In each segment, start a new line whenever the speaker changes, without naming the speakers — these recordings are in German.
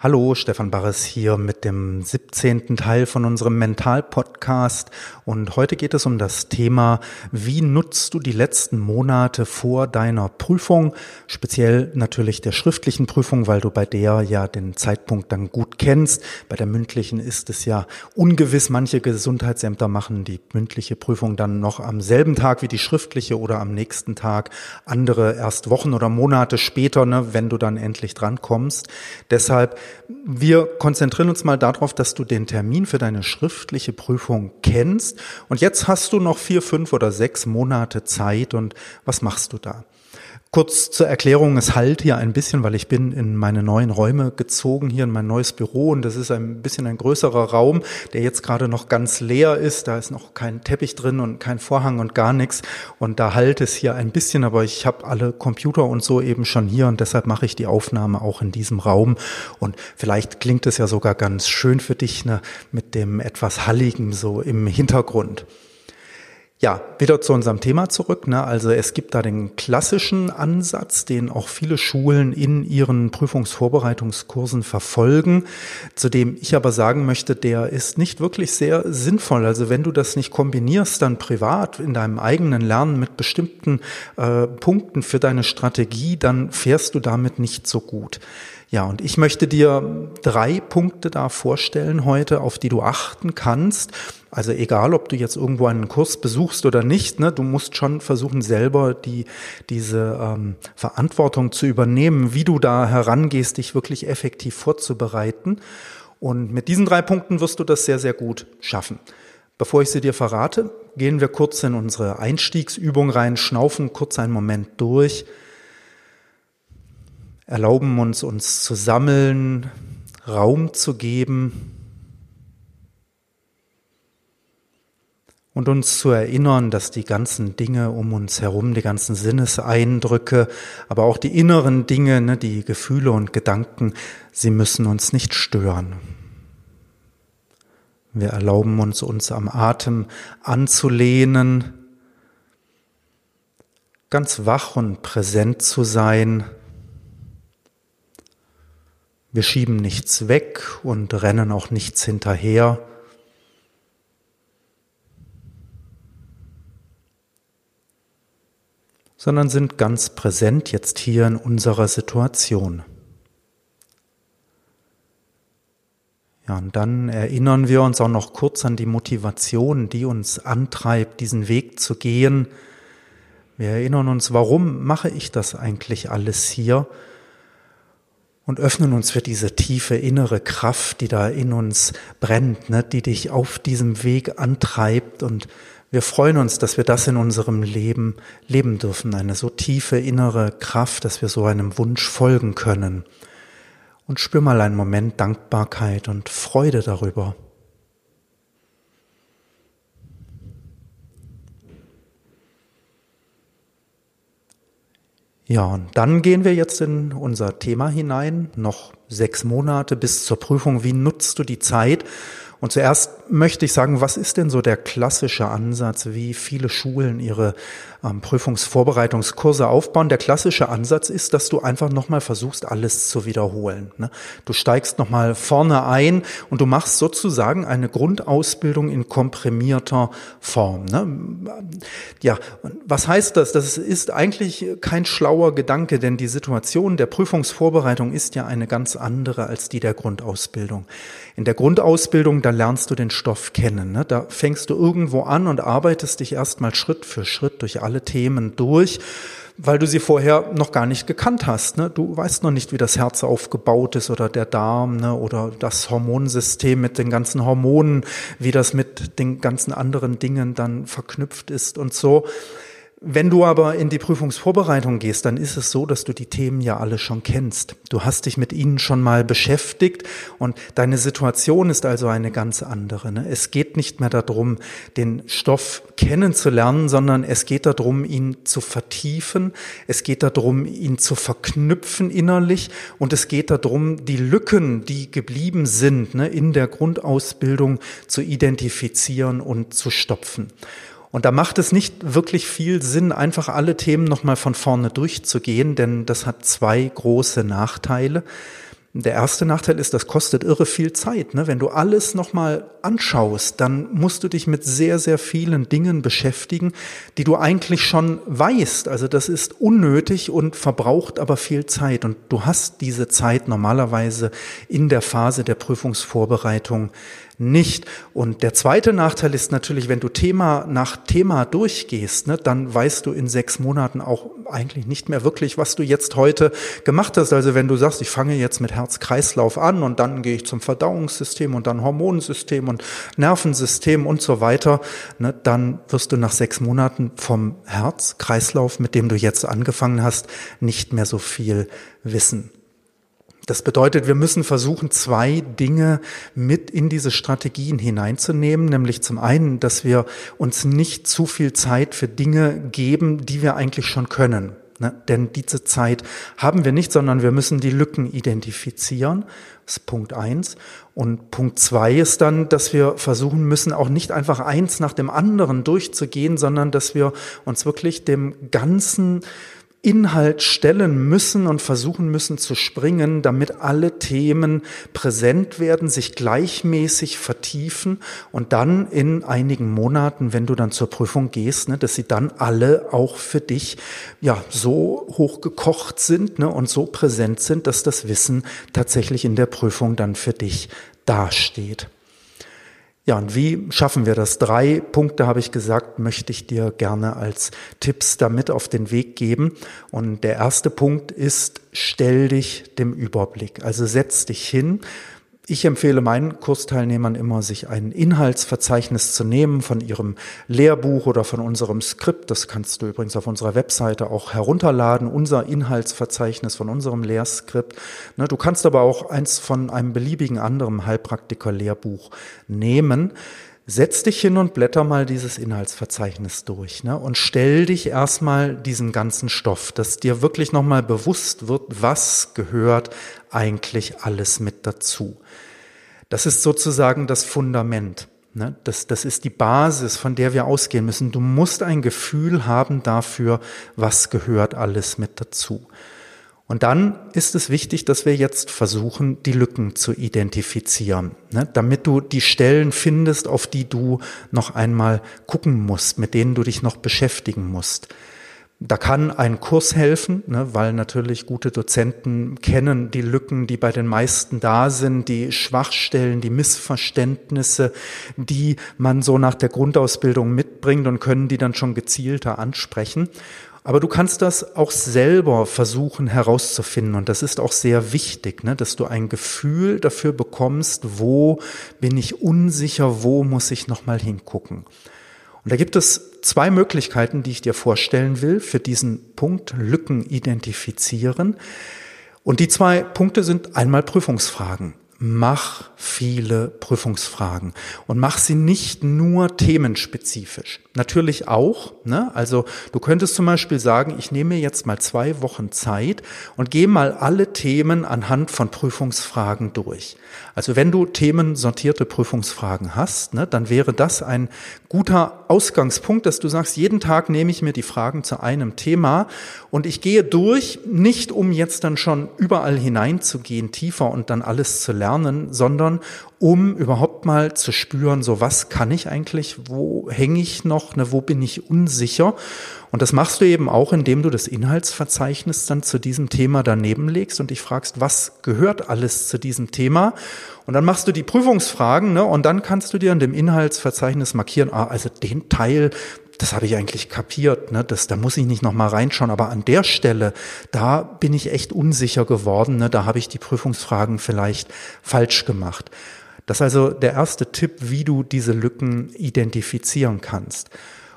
Hallo, Stefan Barres hier mit dem 17. Teil von unserem Mental-Podcast. Und heute geht es um das Thema, wie nutzt du die letzten Monate vor deiner Prüfung? Speziell natürlich der schriftlichen Prüfung, weil du bei der ja den Zeitpunkt dann gut kennst. Bei der mündlichen ist es ja ungewiss. Manche Gesundheitsämter machen die mündliche Prüfung dann noch am selben Tag wie die schriftliche oder am nächsten Tag. Andere erst Wochen oder Monate später, ne, wenn du dann endlich drankommst. Deshalb wir konzentrieren uns mal darauf, dass du den Termin für deine schriftliche Prüfung kennst. Und jetzt hast du noch vier, fünf oder sechs Monate Zeit. Und was machst du da? Kurz zur Erklärung, es halt hier ein bisschen, weil ich bin in meine neuen Räume gezogen, hier in mein neues Büro und das ist ein bisschen ein größerer Raum, der jetzt gerade noch ganz leer ist. Da ist noch kein Teppich drin und kein Vorhang und gar nichts und da halt es hier ein bisschen, aber ich habe alle Computer und so eben schon hier und deshalb mache ich die Aufnahme auch in diesem Raum und vielleicht klingt es ja sogar ganz schön für dich ne, mit dem etwas Halligen so im Hintergrund. Ja, wieder zu unserem Thema zurück. Ne? Also es gibt da den klassischen Ansatz, den auch viele Schulen in ihren Prüfungsvorbereitungskursen verfolgen, zu dem ich aber sagen möchte, der ist nicht wirklich sehr sinnvoll. Also wenn du das nicht kombinierst, dann privat in deinem eigenen Lernen mit bestimmten äh, Punkten für deine Strategie, dann fährst du damit nicht so gut. Ja, und ich möchte dir drei Punkte da vorstellen heute, auf die du achten kannst. Also egal, ob du jetzt irgendwo einen Kurs besuchst oder nicht, ne, du musst schon versuchen, selber die, diese ähm, Verantwortung zu übernehmen, wie du da herangehst, dich wirklich effektiv vorzubereiten. Und mit diesen drei Punkten wirst du das sehr, sehr gut schaffen. Bevor ich sie dir verrate, gehen wir kurz in unsere Einstiegsübung rein, schnaufen kurz einen Moment durch erlauben uns, uns zu sammeln, Raum zu geben und uns zu erinnern, dass die ganzen Dinge um uns herum, die ganzen Sinneseindrücke, aber auch die inneren Dinge, ne, die Gefühle und Gedanken, sie müssen uns nicht stören. Wir erlauben uns, uns am Atem anzulehnen, ganz wach und präsent zu sein, wir schieben nichts weg und rennen auch nichts hinterher. sondern sind ganz präsent jetzt hier in unserer Situation. Ja, und dann erinnern wir uns auch noch kurz an die Motivation, die uns antreibt, diesen Weg zu gehen. Wir erinnern uns, warum mache ich das eigentlich alles hier? Und öffnen uns für diese tiefe innere Kraft, die da in uns brennt, ne, die dich auf diesem Weg antreibt und wir freuen uns, dass wir das in unserem Leben leben dürfen, eine so tiefe innere Kraft, dass wir so einem Wunsch folgen können. Und spür mal einen Moment Dankbarkeit und Freude darüber. Ja, und dann gehen wir jetzt in unser Thema hinein. Noch sechs Monate bis zur Prüfung. Wie nutzt du die Zeit? Und zuerst möchte ich sagen, was ist denn so der klassische Ansatz, wie viele Schulen ihre ähm, Prüfungsvorbereitungskurse aufbauen? Der klassische Ansatz ist, dass du einfach nochmal versuchst, alles zu wiederholen. Ne? Du steigst nochmal vorne ein und du machst sozusagen eine Grundausbildung in komprimierter Form. Ne? Ja, was heißt das? Das ist eigentlich kein schlauer Gedanke, denn die Situation der Prüfungsvorbereitung ist ja eine ganz andere als die der Grundausbildung. In der Grundausbildung, da lernst du den Stoff kennen. Ne? Da fängst du irgendwo an und arbeitest dich erstmal Schritt für Schritt durch alle Themen durch, weil du sie vorher noch gar nicht gekannt hast. Ne? Du weißt noch nicht, wie das Herz aufgebaut ist oder der Darm ne? oder das Hormonsystem mit den ganzen Hormonen, wie das mit den ganzen anderen Dingen dann verknüpft ist und so. Wenn du aber in die Prüfungsvorbereitung gehst, dann ist es so, dass du die Themen ja alle schon kennst. Du hast dich mit ihnen schon mal beschäftigt und deine Situation ist also eine ganz andere. Ne? Es geht nicht mehr darum, den Stoff kennenzulernen, sondern es geht darum, ihn zu vertiefen. Es geht darum, ihn zu verknüpfen innerlich und es geht darum, die Lücken, die geblieben sind, ne, in der Grundausbildung zu identifizieren und zu stopfen. Und da macht es nicht wirklich viel Sinn, einfach alle Themen nochmal von vorne durchzugehen, denn das hat zwei große Nachteile. Der erste Nachteil ist, das kostet irre viel Zeit. Ne? Wenn du alles nochmal anschaust, dann musst du dich mit sehr, sehr vielen Dingen beschäftigen, die du eigentlich schon weißt. Also das ist unnötig und verbraucht aber viel Zeit. Und du hast diese Zeit normalerweise in der Phase der Prüfungsvorbereitung nicht. Und der zweite Nachteil ist natürlich, wenn du Thema nach Thema durchgehst, ne, dann weißt du in sechs Monaten auch eigentlich nicht mehr wirklich, was du jetzt heute gemacht hast. Also wenn du sagst, ich fange jetzt mit Herz-Kreislauf an und dann gehe ich zum Verdauungssystem und dann Hormonsystem und Nervensystem und so weiter, ne, dann wirst du nach sechs Monaten vom Herz-Kreislauf, mit dem du jetzt angefangen hast, nicht mehr so viel wissen. Das bedeutet, wir müssen versuchen, zwei Dinge mit in diese Strategien hineinzunehmen, nämlich zum einen, dass wir uns nicht zu viel Zeit für Dinge geben, die wir eigentlich schon können. Ne? Denn diese Zeit haben wir nicht, sondern wir müssen die Lücken identifizieren. Das ist Punkt eins. Und Punkt zwei ist dann, dass wir versuchen müssen, auch nicht einfach eins nach dem anderen durchzugehen, sondern dass wir uns wirklich dem ganzen Inhalt stellen müssen und versuchen müssen zu springen, damit alle Themen präsent werden, sich gleichmäßig vertiefen und dann in einigen Monaten, wenn du dann zur Prüfung gehst, ne, dass sie dann alle auch für dich ja so hochgekocht sind ne, und so präsent sind, dass das Wissen tatsächlich in der Prüfung dann für dich dasteht. Ja, und wie schaffen wir das? Drei Punkte habe ich gesagt, möchte ich dir gerne als Tipps damit auf den Weg geben. Und der erste Punkt ist, stell dich dem Überblick. Also setz dich hin, ich empfehle meinen Kursteilnehmern immer, sich ein Inhaltsverzeichnis zu nehmen von ihrem Lehrbuch oder von unserem Skript. Das kannst du übrigens auf unserer Webseite auch herunterladen, unser Inhaltsverzeichnis von unserem Lehrskript. Ne, du kannst aber auch eins von einem beliebigen anderen Heilpraktiker-Lehrbuch nehmen. Setz dich hin und blätter mal dieses Inhaltsverzeichnis durch ne, und stell dich erstmal diesen ganzen Stoff, dass dir wirklich nochmal bewusst wird, was gehört eigentlich alles mit dazu. Das ist sozusagen das Fundament. Ne? Das, das ist die Basis, von der wir ausgehen müssen. Du musst ein Gefühl haben dafür, was gehört alles mit dazu. Und dann ist es wichtig, dass wir jetzt versuchen, die Lücken zu identifizieren, ne? damit du die Stellen findest, auf die du noch einmal gucken musst, mit denen du dich noch beschäftigen musst. Da kann ein Kurs helfen, ne, weil natürlich gute Dozenten kennen die Lücken, die bei den meisten da sind, die Schwachstellen, die Missverständnisse, die man so nach der Grundausbildung mitbringt und können die dann schon gezielter ansprechen. Aber du kannst das auch selber versuchen herauszufinden und das ist auch sehr wichtig, ne, dass du ein Gefühl dafür bekommst, wo bin ich unsicher, wo muss ich nochmal hingucken. Und da gibt es zwei Möglichkeiten, die ich dir vorstellen will für diesen Punkt Lücken identifizieren. Und die zwei Punkte sind einmal Prüfungsfragen mach viele Prüfungsfragen und mach sie nicht nur themenspezifisch. Natürlich auch, ne? also du könntest zum Beispiel sagen, ich nehme mir jetzt mal zwei Wochen Zeit und gehe mal alle Themen anhand von Prüfungsfragen durch. Also wenn du themensortierte Prüfungsfragen hast, ne, dann wäre das ein guter Ausgangspunkt, dass du sagst, jeden Tag nehme ich mir die Fragen zu einem Thema und ich gehe durch, nicht um jetzt dann schon überall hineinzugehen, tiefer und dann alles zu lernen, lernen, sondern um überhaupt mal zu spüren, so was kann ich eigentlich, wo hänge ich noch, ne, wo bin ich unsicher. Und das machst du eben auch, indem du das Inhaltsverzeichnis dann zu diesem Thema daneben legst und dich fragst, was gehört alles zu diesem Thema? Und dann machst du die Prüfungsfragen ne, und dann kannst du dir in dem Inhaltsverzeichnis markieren, ah, also den Teil, das habe ich eigentlich kapiert, ne? das, da muss ich nicht nochmal reinschauen, aber an der Stelle, da bin ich echt unsicher geworden, ne? da habe ich die Prüfungsfragen vielleicht falsch gemacht. Das ist also der erste Tipp, wie du diese Lücken identifizieren kannst.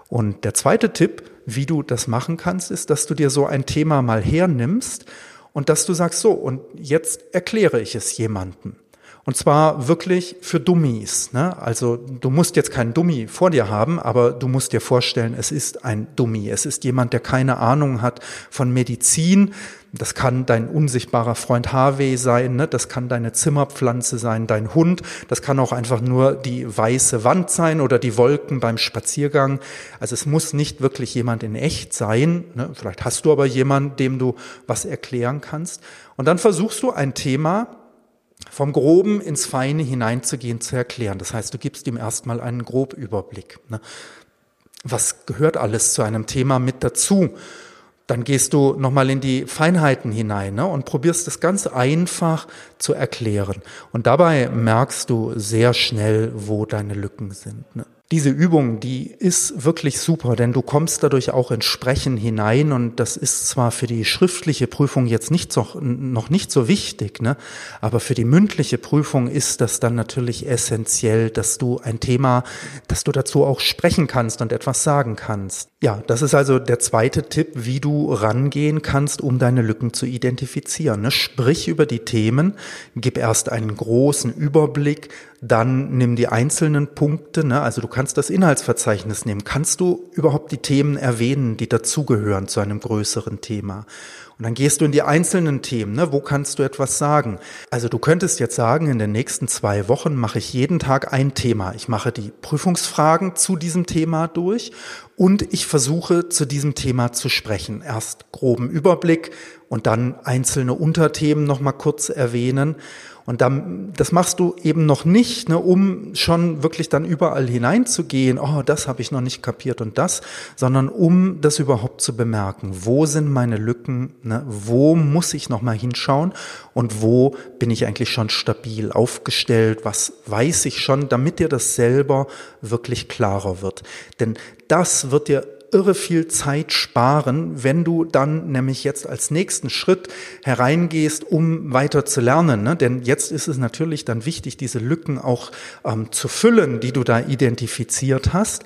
Und der zweite Tipp, wie du das machen kannst, ist, dass du dir so ein Thema mal hernimmst und dass du sagst, so, und jetzt erkläre ich es jemandem. Und zwar wirklich für Dummies. Ne? Also du musst jetzt keinen Dummy vor dir haben, aber du musst dir vorstellen, es ist ein Dummy. Es ist jemand, der keine Ahnung hat von Medizin. Das kann dein unsichtbarer Freund Harvey sein, ne? das kann deine Zimmerpflanze sein, dein Hund, das kann auch einfach nur die weiße Wand sein oder die Wolken beim Spaziergang. Also es muss nicht wirklich jemand in echt sein. Ne? Vielleicht hast du aber jemanden, dem du was erklären kannst. Und dann versuchst du ein Thema vom Groben ins Feine hineinzugehen, zu erklären. Das heißt, du gibst ihm erstmal einen Grobüberblick. Ne? Was gehört alles zu einem Thema mit dazu? Dann gehst du nochmal in die Feinheiten hinein ne? und probierst es ganz einfach zu erklären. Und dabei merkst du sehr schnell, wo deine Lücken sind. Ne? Diese Übung, die ist wirklich super, denn du kommst dadurch auch ins Sprechen hinein und das ist zwar für die schriftliche Prüfung jetzt nicht so, noch nicht so wichtig, ne? aber für die mündliche Prüfung ist das dann natürlich essentiell, dass du ein Thema, dass du dazu auch sprechen kannst und etwas sagen kannst. Ja, das ist also der zweite Tipp, wie du rangehen kannst, um deine Lücken zu identifizieren. Ne? Sprich über die Themen, gib erst einen großen Überblick, dann nimm die einzelnen Punkte, ne? also du kannst das Inhaltsverzeichnis nehmen. Kannst du überhaupt die Themen erwähnen, die dazugehören zu einem größeren Thema? Und dann gehst du in die einzelnen Themen. Ne? Wo kannst du etwas sagen? Also du könntest jetzt sagen, in den nächsten zwei Wochen mache ich jeden Tag ein Thema. Ich mache die Prüfungsfragen zu diesem Thema durch und ich versuche zu diesem Thema zu sprechen. Erst groben Überblick und dann einzelne Unterthemen noch mal kurz erwähnen. Und dann, das machst du eben noch nicht, ne, um schon wirklich dann überall hineinzugehen, oh, das habe ich noch nicht kapiert und das, sondern um das überhaupt zu bemerken. Wo sind meine Lücken? Ne, wo muss ich noch mal hinschauen? Und wo bin ich eigentlich schon stabil aufgestellt? Was weiß ich schon, damit dir das selber wirklich klarer wird? Denn das wird dir irre viel Zeit sparen, wenn du dann nämlich jetzt als nächsten Schritt hereingehst, um weiter zu lernen. Ne? Denn jetzt ist es natürlich dann wichtig, diese Lücken auch ähm, zu füllen, die du da identifiziert hast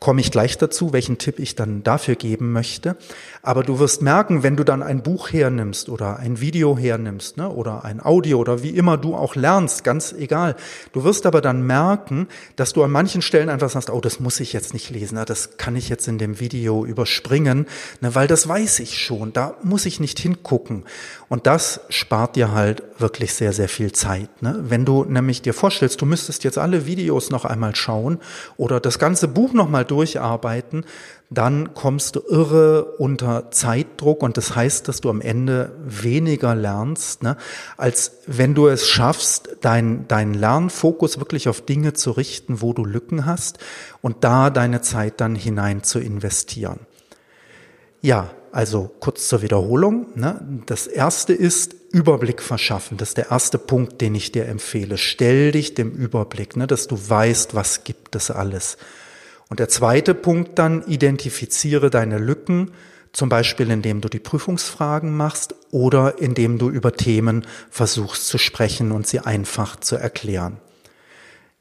komme ich gleich dazu, welchen Tipp ich dann dafür geben möchte. Aber du wirst merken, wenn du dann ein Buch hernimmst oder ein Video hernimmst ne, oder ein Audio oder wie immer du auch lernst, ganz egal. Du wirst aber dann merken, dass du an manchen Stellen einfach sagst, oh, das muss ich jetzt nicht lesen, das kann ich jetzt in dem Video überspringen, ne, weil das weiß ich schon, da muss ich nicht hingucken. Und das spart dir halt wirklich sehr, sehr viel Zeit. Ne? Wenn du nämlich dir vorstellst, du müsstest jetzt alle Videos noch einmal schauen oder das ganze Buch noch mal durcharbeiten, dann kommst du irre unter Zeitdruck und das heißt, dass du am Ende weniger lernst, ne, als wenn du es schaffst, deinen dein Lernfokus wirklich auf Dinge zu richten, wo du Lücken hast und da deine Zeit dann hinein zu investieren. Ja, also kurz zur Wiederholung. Ne? Das erste ist Überblick verschaffen. Das ist der erste Punkt, den ich dir empfehle. Stell dich dem Überblick, ne, dass du weißt, was gibt es alles. Und der zweite Punkt dann, identifiziere deine Lücken, zum Beispiel indem du die Prüfungsfragen machst oder indem du über Themen versuchst zu sprechen und sie einfach zu erklären.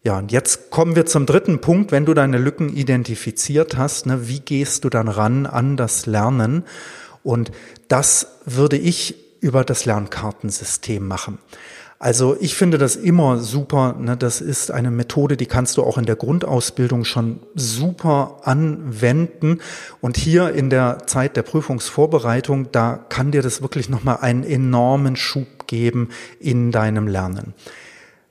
Ja, und jetzt kommen wir zum dritten Punkt. Wenn du deine Lücken identifiziert hast, ne, wie gehst du dann ran an das Lernen? Und das würde ich über das Lernkartensystem machen. Also ich finde das immer super. Ne? Das ist eine Methode, die kannst du auch in der Grundausbildung schon super anwenden. Und hier in der Zeit der Prüfungsvorbereitung, da kann dir das wirklich nochmal einen enormen Schub geben in deinem Lernen.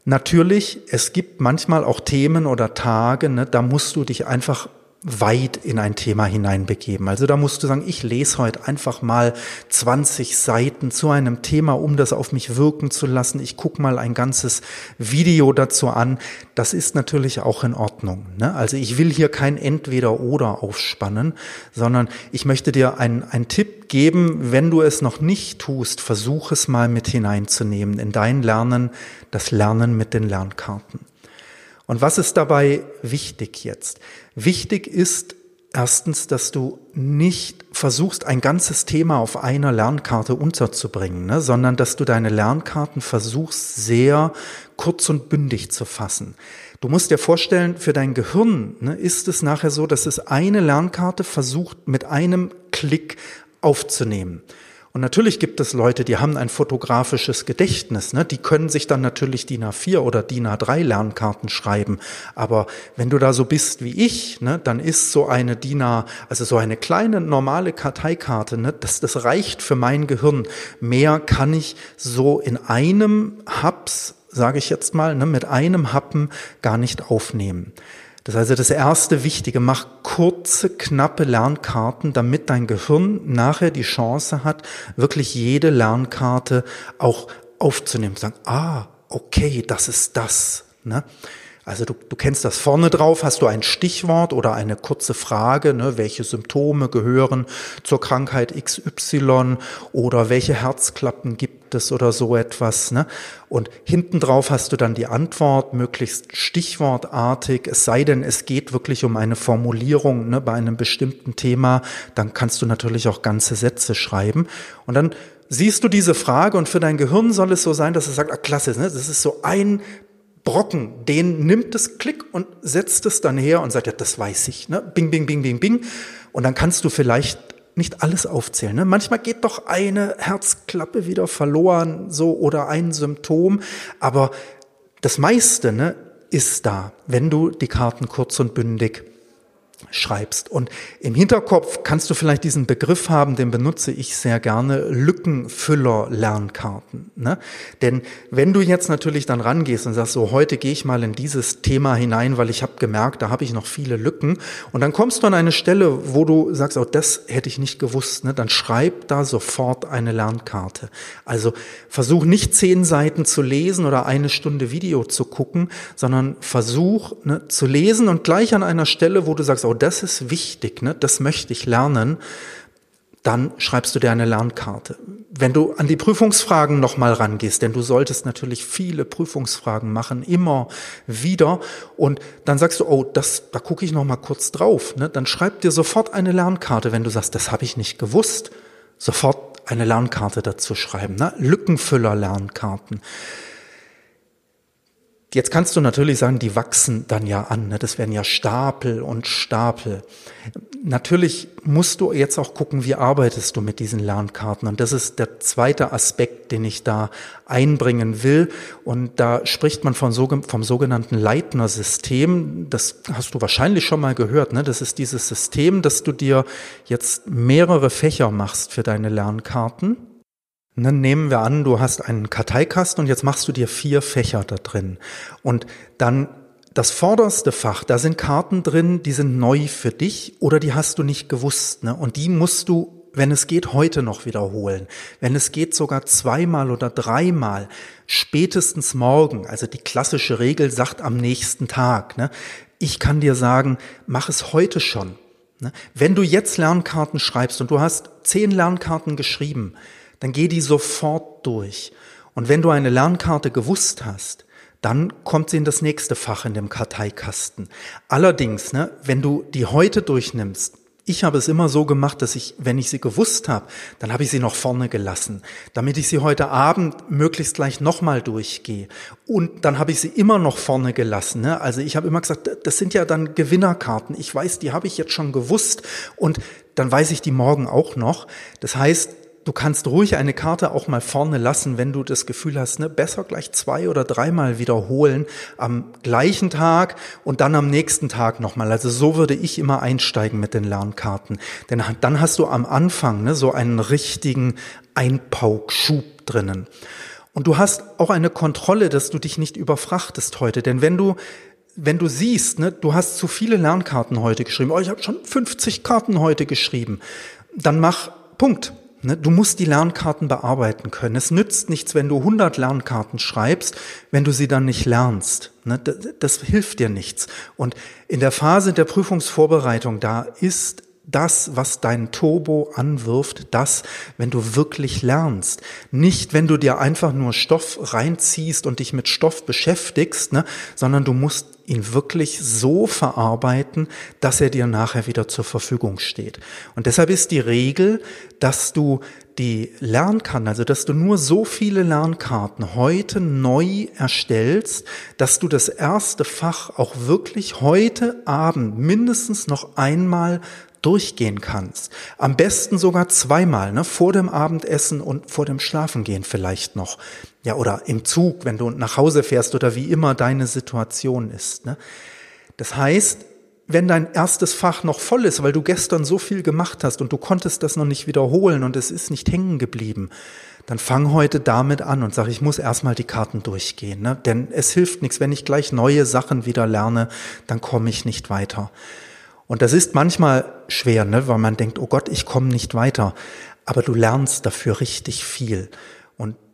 Natürlich, es gibt manchmal auch Themen oder Tage, ne, da musst du dich einfach weit in ein Thema hineinbegeben. Also da musst du sagen, ich lese heute einfach mal 20 Seiten zu einem Thema, um das auf mich wirken zu lassen. Ich gucke mal ein ganzes Video dazu an. Das ist natürlich auch in Ordnung. Ne? Also ich will hier kein Entweder-Oder aufspannen, sondern ich möchte dir einen, einen Tipp geben, wenn du es noch nicht tust, versuch es mal mit hineinzunehmen in dein Lernen, das Lernen mit den Lernkarten. Und was ist dabei wichtig jetzt? Wichtig ist Erstens, dass du nicht versuchst, ein ganzes Thema auf einer Lernkarte unterzubringen, ne, sondern dass du deine Lernkarten versuchst, sehr kurz und bündig zu fassen. Du musst dir vorstellen, für dein Gehirn ne, ist es nachher so, dass es eine Lernkarte versucht, mit einem Klick aufzunehmen. Und natürlich gibt es Leute, die haben ein fotografisches Gedächtnis, ne? die können sich dann natürlich DIN A4 oder DIN A3 Lernkarten schreiben. Aber wenn du da so bist wie ich, ne, dann ist so eine DIN A, also so eine kleine normale Karteikarte, ne, das, das reicht für mein Gehirn. Mehr kann ich so in einem Hubs, sage ich jetzt mal, ne, mit einem Happen gar nicht aufnehmen. Das ist also das erste Wichtige. Mach kurze, knappe Lernkarten, damit dein Gehirn nachher die Chance hat, wirklich jede Lernkarte auch aufzunehmen. Sagen, ah, okay, das ist das. Ne? Also du, du kennst das vorne drauf, hast du ein Stichwort oder eine kurze Frage, ne, welche Symptome gehören zur Krankheit XY oder welche Herzklappen gibt es oder so etwas. Ne? Und hinten drauf hast du dann die Antwort, möglichst stichwortartig, es sei denn, es geht wirklich um eine Formulierung ne, bei einem bestimmten Thema, dann kannst du natürlich auch ganze Sätze schreiben. Und dann siehst du diese Frage und für dein Gehirn soll es so sein, dass es sagt, ah, klasse, ne, das ist so ein Brocken, den nimmt es Klick und setzt es dann her und sagt, ja, das weiß ich, ne? Bing, bing, bing, bing, bing. Und dann kannst du vielleicht nicht alles aufzählen. Ne? Manchmal geht doch eine Herzklappe wieder verloren, so oder ein Symptom, aber das meiste ne, ist da, wenn du die Karten kurz und bündig schreibst. Und im Hinterkopf kannst du vielleicht diesen Begriff haben, den benutze ich sehr gerne, Lückenfüller-Lernkarten. Ne? Denn wenn du jetzt natürlich dann rangehst und sagst, so heute gehe ich mal in dieses Thema hinein, weil ich habe gemerkt, da habe ich noch viele Lücken. Und dann kommst du an eine Stelle, wo du sagst, oh, das hätte ich nicht gewusst. Ne? Dann schreib da sofort eine Lernkarte. Also versuch nicht zehn Seiten zu lesen oder eine Stunde Video zu gucken, sondern versuch ne, zu lesen und gleich an einer Stelle, wo du sagst, oh, das ist wichtig, ne? das möchte ich lernen, dann schreibst du dir eine Lernkarte. Wenn du an die Prüfungsfragen nochmal rangehst, denn du solltest natürlich viele Prüfungsfragen machen, immer wieder, und dann sagst du, oh, das, da gucke ich nochmal kurz drauf, ne? dann schreib dir sofort eine Lernkarte, wenn du sagst, das habe ich nicht gewusst, sofort eine Lernkarte dazu schreiben, ne? Lückenfüller-Lernkarten. Jetzt kannst du natürlich sagen, die wachsen dann ja an. Ne? Das werden ja Stapel und Stapel. Natürlich musst du jetzt auch gucken, wie arbeitest du mit diesen Lernkarten. Und das ist der zweite Aspekt, den ich da einbringen will. Und da spricht man von, vom sogenannten Leitner-System. Das hast du wahrscheinlich schon mal gehört. Ne? Das ist dieses System, dass du dir jetzt mehrere Fächer machst für deine Lernkarten. Dann nehmen wir an, du hast einen Karteikasten und jetzt machst du dir vier Fächer da drin. Und dann das vorderste Fach, da sind Karten drin, die sind neu für dich oder die hast du nicht gewusst. Ne? Und die musst du, wenn es geht, heute noch wiederholen. Wenn es geht, sogar zweimal oder dreimal, spätestens morgen. Also die klassische Regel sagt am nächsten Tag. Ne? Ich kann dir sagen, mach es heute schon. Ne? Wenn du jetzt Lernkarten schreibst und du hast zehn Lernkarten geschrieben, dann geh die sofort durch. Und wenn du eine Lernkarte gewusst hast, dann kommt sie in das nächste Fach in dem Karteikasten. Allerdings, ne, wenn du die heute durchnimmst, ich habe es immer so gemacht, dass ich, wenn ich sie gewusst habe, dann habe ich sie noch vorne gelassen, damit ich sie heute Abend möglichst gleich nochmal durchgehe. Und dann habe ich sie immer noch vorne gelassen. Ne? Also ich habe immer gesagt, das sind ja dann Gewinnerkarten. Ich weiß, die habe ich jetzt schon gewusst und dann weiß ich die morgen auch noch. Das heißt, du kannst ruhig eine Karte auch mal vorne lassen, wenn du das Gefühl hast, ne, besser gleich zwei oder dreimal wiederholen am gleichen Tag und dann am nächsten Tag nochmal. Also so würde ich immer einsteigen mit den Lernkarten. Denn dann hast du am Anfang ne, so einen richtigen Einpaukschub drinnen. Und du hast auch eine Kontrolle, dass du dich nicht überfrachtest heute. Denn wenn du wenn du siehst, ne, du hast zu viele Lernkarten heute geschrieben, oh, ich habe schon 50 Karten heute geschrieben, dann mach Punkt. Ne, du musst die Lernkarten bearbeiten können. Es nützt nichts, wenn du 100 Lernkarten schreibst, wenn du sie dann nicht lernst. Ne, das hilft dir nichts. Und in der Phase der Prüfungsvorbereitung, da ist das, was dein Turbo anwirft, das, wenn du wirklich lernst. Nicht, wenn du dir einfach nur Stoff reinziehst und dich mit Stoff beschäftigst, ne, sondern du musst ihn wirklich so verarbeiten, dass er dir nachher wieder zur Verfügung steht. Und deshalb ist die Regel, dass du die Lernkarten, also dass du nur so viele Lernkarten heute neu erstellst, dass du das erste Fach auch wirklich heute Abend mindestens noch einmal durchgehen kannst. Am besten sogar zweimal, ne? vor dem Abendessen und vor dem Schlafengehen vielleicht noch. Ja, oder im Zug, wenn du nach Hause fährst oder wie immer deine Situation ist. Ne? Das heißt, wenn dein erstes Fach noch voll ist, weil du gestern so viel gemacht hast und du konntest das noch nicht wiederholen und es ist nicht hängen geblieben, dann fang heute damit an und sag, ich muss erstmal die Karten durchgehen. Ne? Denn es hilft nichts, wenn ich gleich neue Sachen wieder lerne, dann komme ich nicht weiter. Und das ist manchmal schwer, ne? weil man denkt, oh Gott, ich komme nicht weiter. Aber du lernst dafür richtig viel.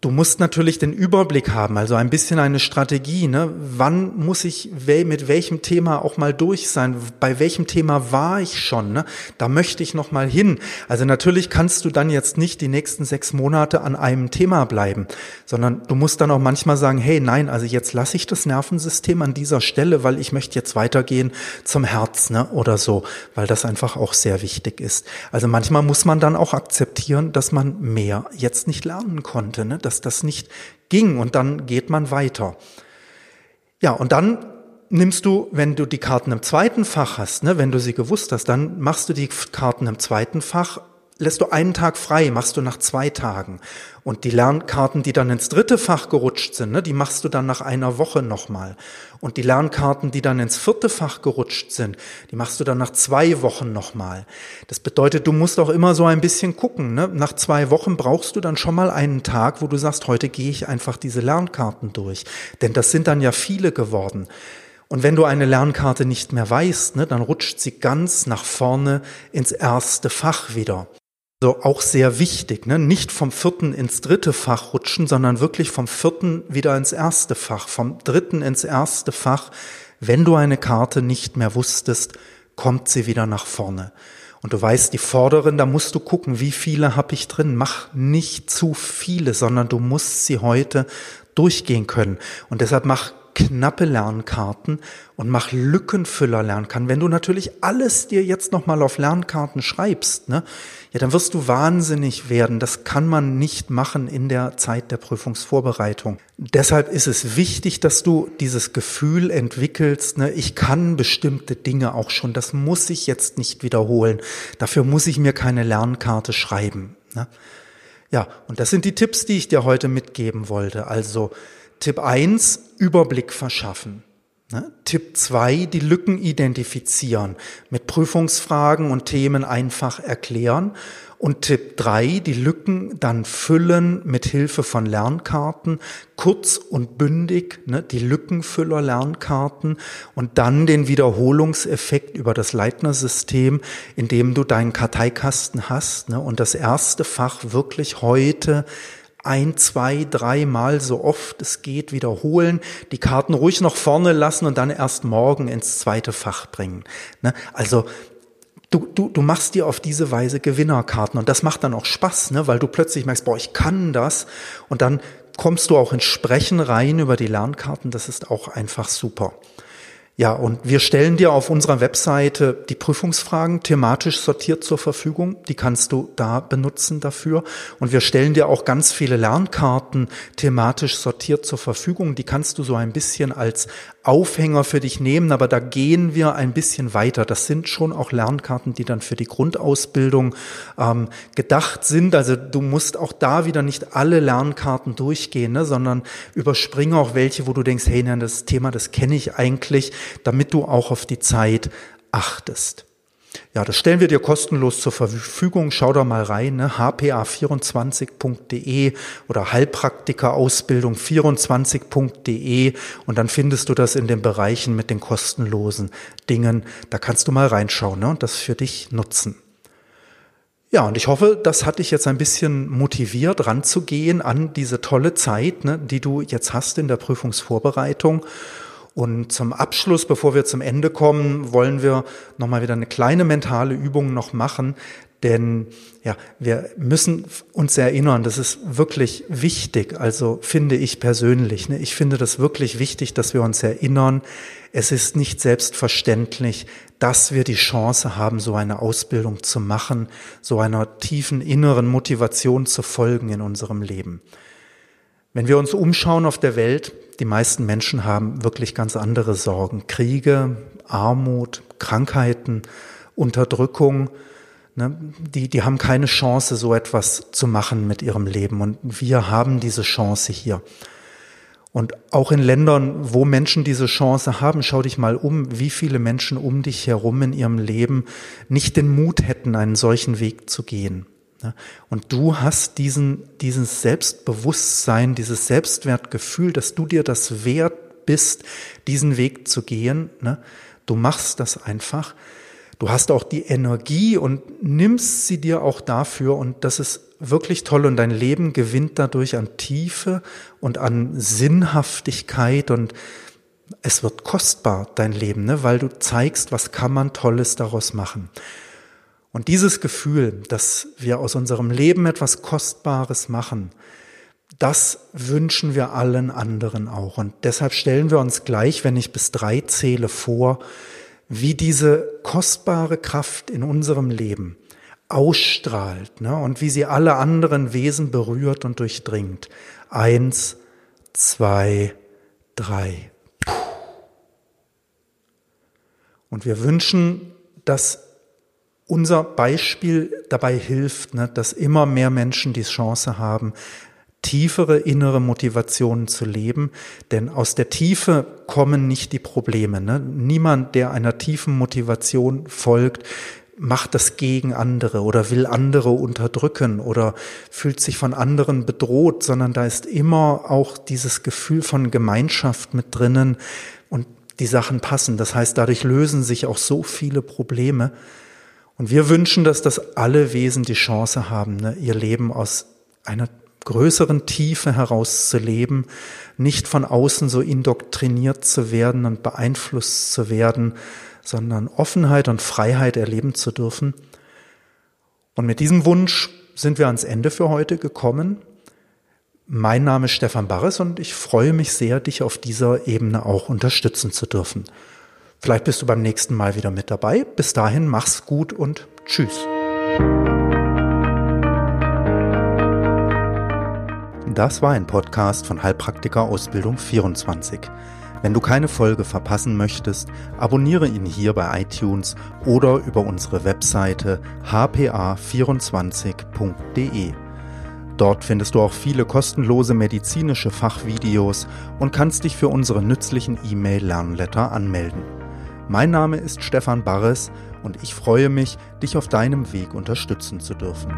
Du musst natürlich den Überblick haben, also ein bisschen eine Strategie. Ne? Wann muss ich mit welchem Thema auch mal durch sein? Bei welchem Thema war ich schon? Ne? Da möchte ich noch mal hin. Also natürlich kannst du dann jetzt nicht die nächsten sechs Monate an einem Thema bleiben, sondern du musst dann auch manchmal sagen, hey, nein, also jetzt lasse ich das Nervensystem an dieser Stelle, weil ich möchte jetzt weitergehen zum Herz ne? oder so, weil das einfach auch sehr wichtig ist. Also manchmal muss man dann auch akzeptieren, dass man mehr jetzt nicht lernen konnte. Ne? Dass das nicht ging und dann geht man weiter. Ja, und dann nimmst du, wenn du die Karten im zweiten Fach hast, ne, wenn du sie gewusst hast, dann machst du die Karten im zweiten Fach lässt du einen Tag frei, machst du nach zwei Tagen. Und die Lernkarten, die dann ins dritte Fach gerutscht sind, ne, die machst du dann nach einer Woche nochmal. Und die Lernkarten, die dann ins vierte Fach gerutscht sind, die machst du dann nach zwei Wochen nochmal. Das bedeutet, du musst auch immer so ein bisschen gucken. Ne? Nach zwei Wochen brauchst du dann schon mal einen Tag, wo du sagst, heute gehe ich einfach diese Lernkarten durch. Denn das sind dann ja viele geworden. Und wenn du eine Lernkarte nicht mehr weißt, ne, dann rutscht sie ganz nach vorne ins erste Fach wieder. Also auch sehr wichtig, ne? nicht vom vierten ins dritte Fach rutschen, sondern wirklich vom vierten wieder ins erste Fach, vom dritten ins erste Fach. Wenn du eine Karte nicht mehr wusstest, kommt sie wieder nach vorne. Und du weißt, die vorderen, da musst du gucken, wie viele habe ich drin. Mach nicht zu viele, sondern du musst sie heute durchgehen können. Und deshalb mach knappe Lernkarten und mach Lückenfüller Lernkarten. Wenn du natürlich alles dir jetzt nochmal auf Lernkarten schreibst, ne, ja, dann wirst du wahnsinnig werden. Das kann man nicht machen in der Zeit der Prüfungsvorbereitung. Deshalb ist es wichtig, dass du dieses Gefühl entwickelst, ne, ich kann bestimmte Dinge auch schon, das muss ich jetzt nicht wiederholen. Dafür muss ich mir keine Lernkarte schreiben. Ne. Ja, und das sind die Tipps, die ich dir heute mitgeben wollte. Also Tipp 1, Überblick verschaffen. Ne? Tipp 2, die Lücken identifizieren, mit Prüfungsfragen und Themen einfach erklären. Und Tipp 3, die Lücken dann füllen mit Hilfe von Lernkarten, kurz und bündig, ne, die Lückenfüller Lernkarten und dann den Wiederholungseffekt über das Leitner-System, indem du deinen Karteikasten hast ne, und das erste Fach wirklich heute ein, zwei, dreimal so oft es geht wiederholen, die Karten ruhig noch vorne lassen und dann erst morgen ins zweite Fach bringen. Ne? Also Du, du, du machst dir auf diese Weise Gewinnerkarten und das macht dann auch Spaß, ne? weil du plötzlich merkst, boah, ich kann das und dann kommst du auch ins Sprechen rein über die Lernkarten, das ist auch einfach super. Ja, und wir stellen dir auf unserer Webseite die Prüfungsfragen thematisch sortiert zur Verfügung. Die kannst du da benutzen dafür. Und wir stellen dir auch ganz viele Lernkarten thematisch sortiert zur Verfügung. Die kannst du so ein bisschen als Aufhänger für dich nehmen, aber da gehen wir ein bisschen weiter. Das sind schon auch Lernkarten, die dann für die Grundausbildung ähm, gedacht sind. Also du musst auch da wieder nicht alle Lernkarten durchgehen, ne, sondern überspringe auch welche, wo du denkst, hey, nein, das Thema, das kenne ich eigentlich, damit du auch auf die Zeit achtest. Ja, das stellen wir dir kostenlos zur Verfügung. Schau da mal rein, ne? hpa24.de oder Heilpraktikerausbildung24.de und dann findest du das in den Bereichen mit den kostenlosen Dingen. Da kannst du mal reinschauen ne? und das für dich nutzen. Ja, und ich hoffe, das hat dich jetzt ein bisschen motiviert, ranzugehen an diese tolle Zeit, ne, die du jetzt hast in der Prüfungsvorbereitung. Und zum Abschluss, bevor wir zum Ende kommen, wollen wir nochmal wieder eine kleine mentale Übung noch machen, denn ja, wir müssen uns erinnern, das ist wirklich wichtig, also finde ich persönlich. Ne? Ich finde das wirklich wichtig, dass wir uns erinnern, es ist nicht selbstverständlich, dass wir die Chance haben, so eine Ausbildung zu machen, so einer tiefen inneren Motivation zu folgen in unserem Leben. Wenn wir uns umschauen auf der Welt, die meisten Menschen haben wirklich ganz andere Sorgen. Kriege, Armut, Krankheiten, Unterdrückung, Ne? Die, die haben keine Chance, so etwas zu machen mit ihrem Leben. Und wir haben diese Chance hier. Und auch in Ländern, wo Menschen diese Chance haben, schau dich mal um, wie viele Menschen um dich herum in ihrem Leben nicht den Mut hätten, einen solchen Weg zu gehen. Ne? Und du hast diesen, dieses Selbstbewusstsein, dieses Selbstwertgefühl, dass du dir das wert bist, diesen Weg zu gehen. Ne? Du machst das einfach. Du hast auch die Energie und nimmst sie dir auch dafür und das ist wirklich toll und dein Leben gewinnt dadurch an Tiefe und an Sinnhaftigkeit und es wird kostbar, dein Leben, ne? weil du zeigst, was kann man Tolles daraus machen. Und dieses Gefühl, dass wir aus unserem Leben etwas Kostbares machen, das wünschen wir allen anderen auch. Und deshalb stellen wir uns gleich, wenn ich bis drei zähle, vor, wie diese kostbare Kraft in unserem Leben ausstrahlt ne, und wie sie alle anderen Wesen berührt und durchdringt. Eins, zwei, drei. Und wir wünschen, dass unser Beispiel dabei hilft, ne, dass immer mehr Menschen die Chance haben, tiefere innere Motivationen zu leben, denn aus der Tiefe kommen nicht die Probleme. Ne? Niemand, der einer tiefen Motivation folgt, macht das gegen andere oder will andere unterdrücken oder fühlt sich von anderen bedroht, sondern da ist immer auch dieses Gefühl von Gemeinschaft mit drinnen und die Sachen passen. Das heißt, dadurch lösen sich auch so viele Probleme. Und wir wünschen, dass das alle Wesen die Chance haben, ne, ihr Leben aus einer größeren Tiefe herauszuleben, nicht von außen so indoktriniert zu werden und beeinflusst zu werden, sondern Offenheit und Freiheit erleben zu dürfen. Und mit diesem Wunsch sind wir ans Ende für heute gekommen. Mein Name ist Stefan Barres und ich freue mich sehr, dich auf dieser Ebene auch unterstützen zu dürfen. Vielleicht bist du beim nächsten Mal wieder mit dabei. Bis dahin mach's gut und tschüss. Das war ein Podcast von Heilpraktiker Ausbildung 24. Wenn du keine Folge verpassen möchtest, abonniere ihn hier bei iTunes oder über unsere Webseite hpa24.de. Dort findest du auch viele kostenlose medizinische Fachvideos und kannst dich für unsere nützlichen E-Mail-Lernletter anmelden. Mein Name ist Stefan Barres und ich freue mich, dich auf deinem Weg unterstützen zu dürfen.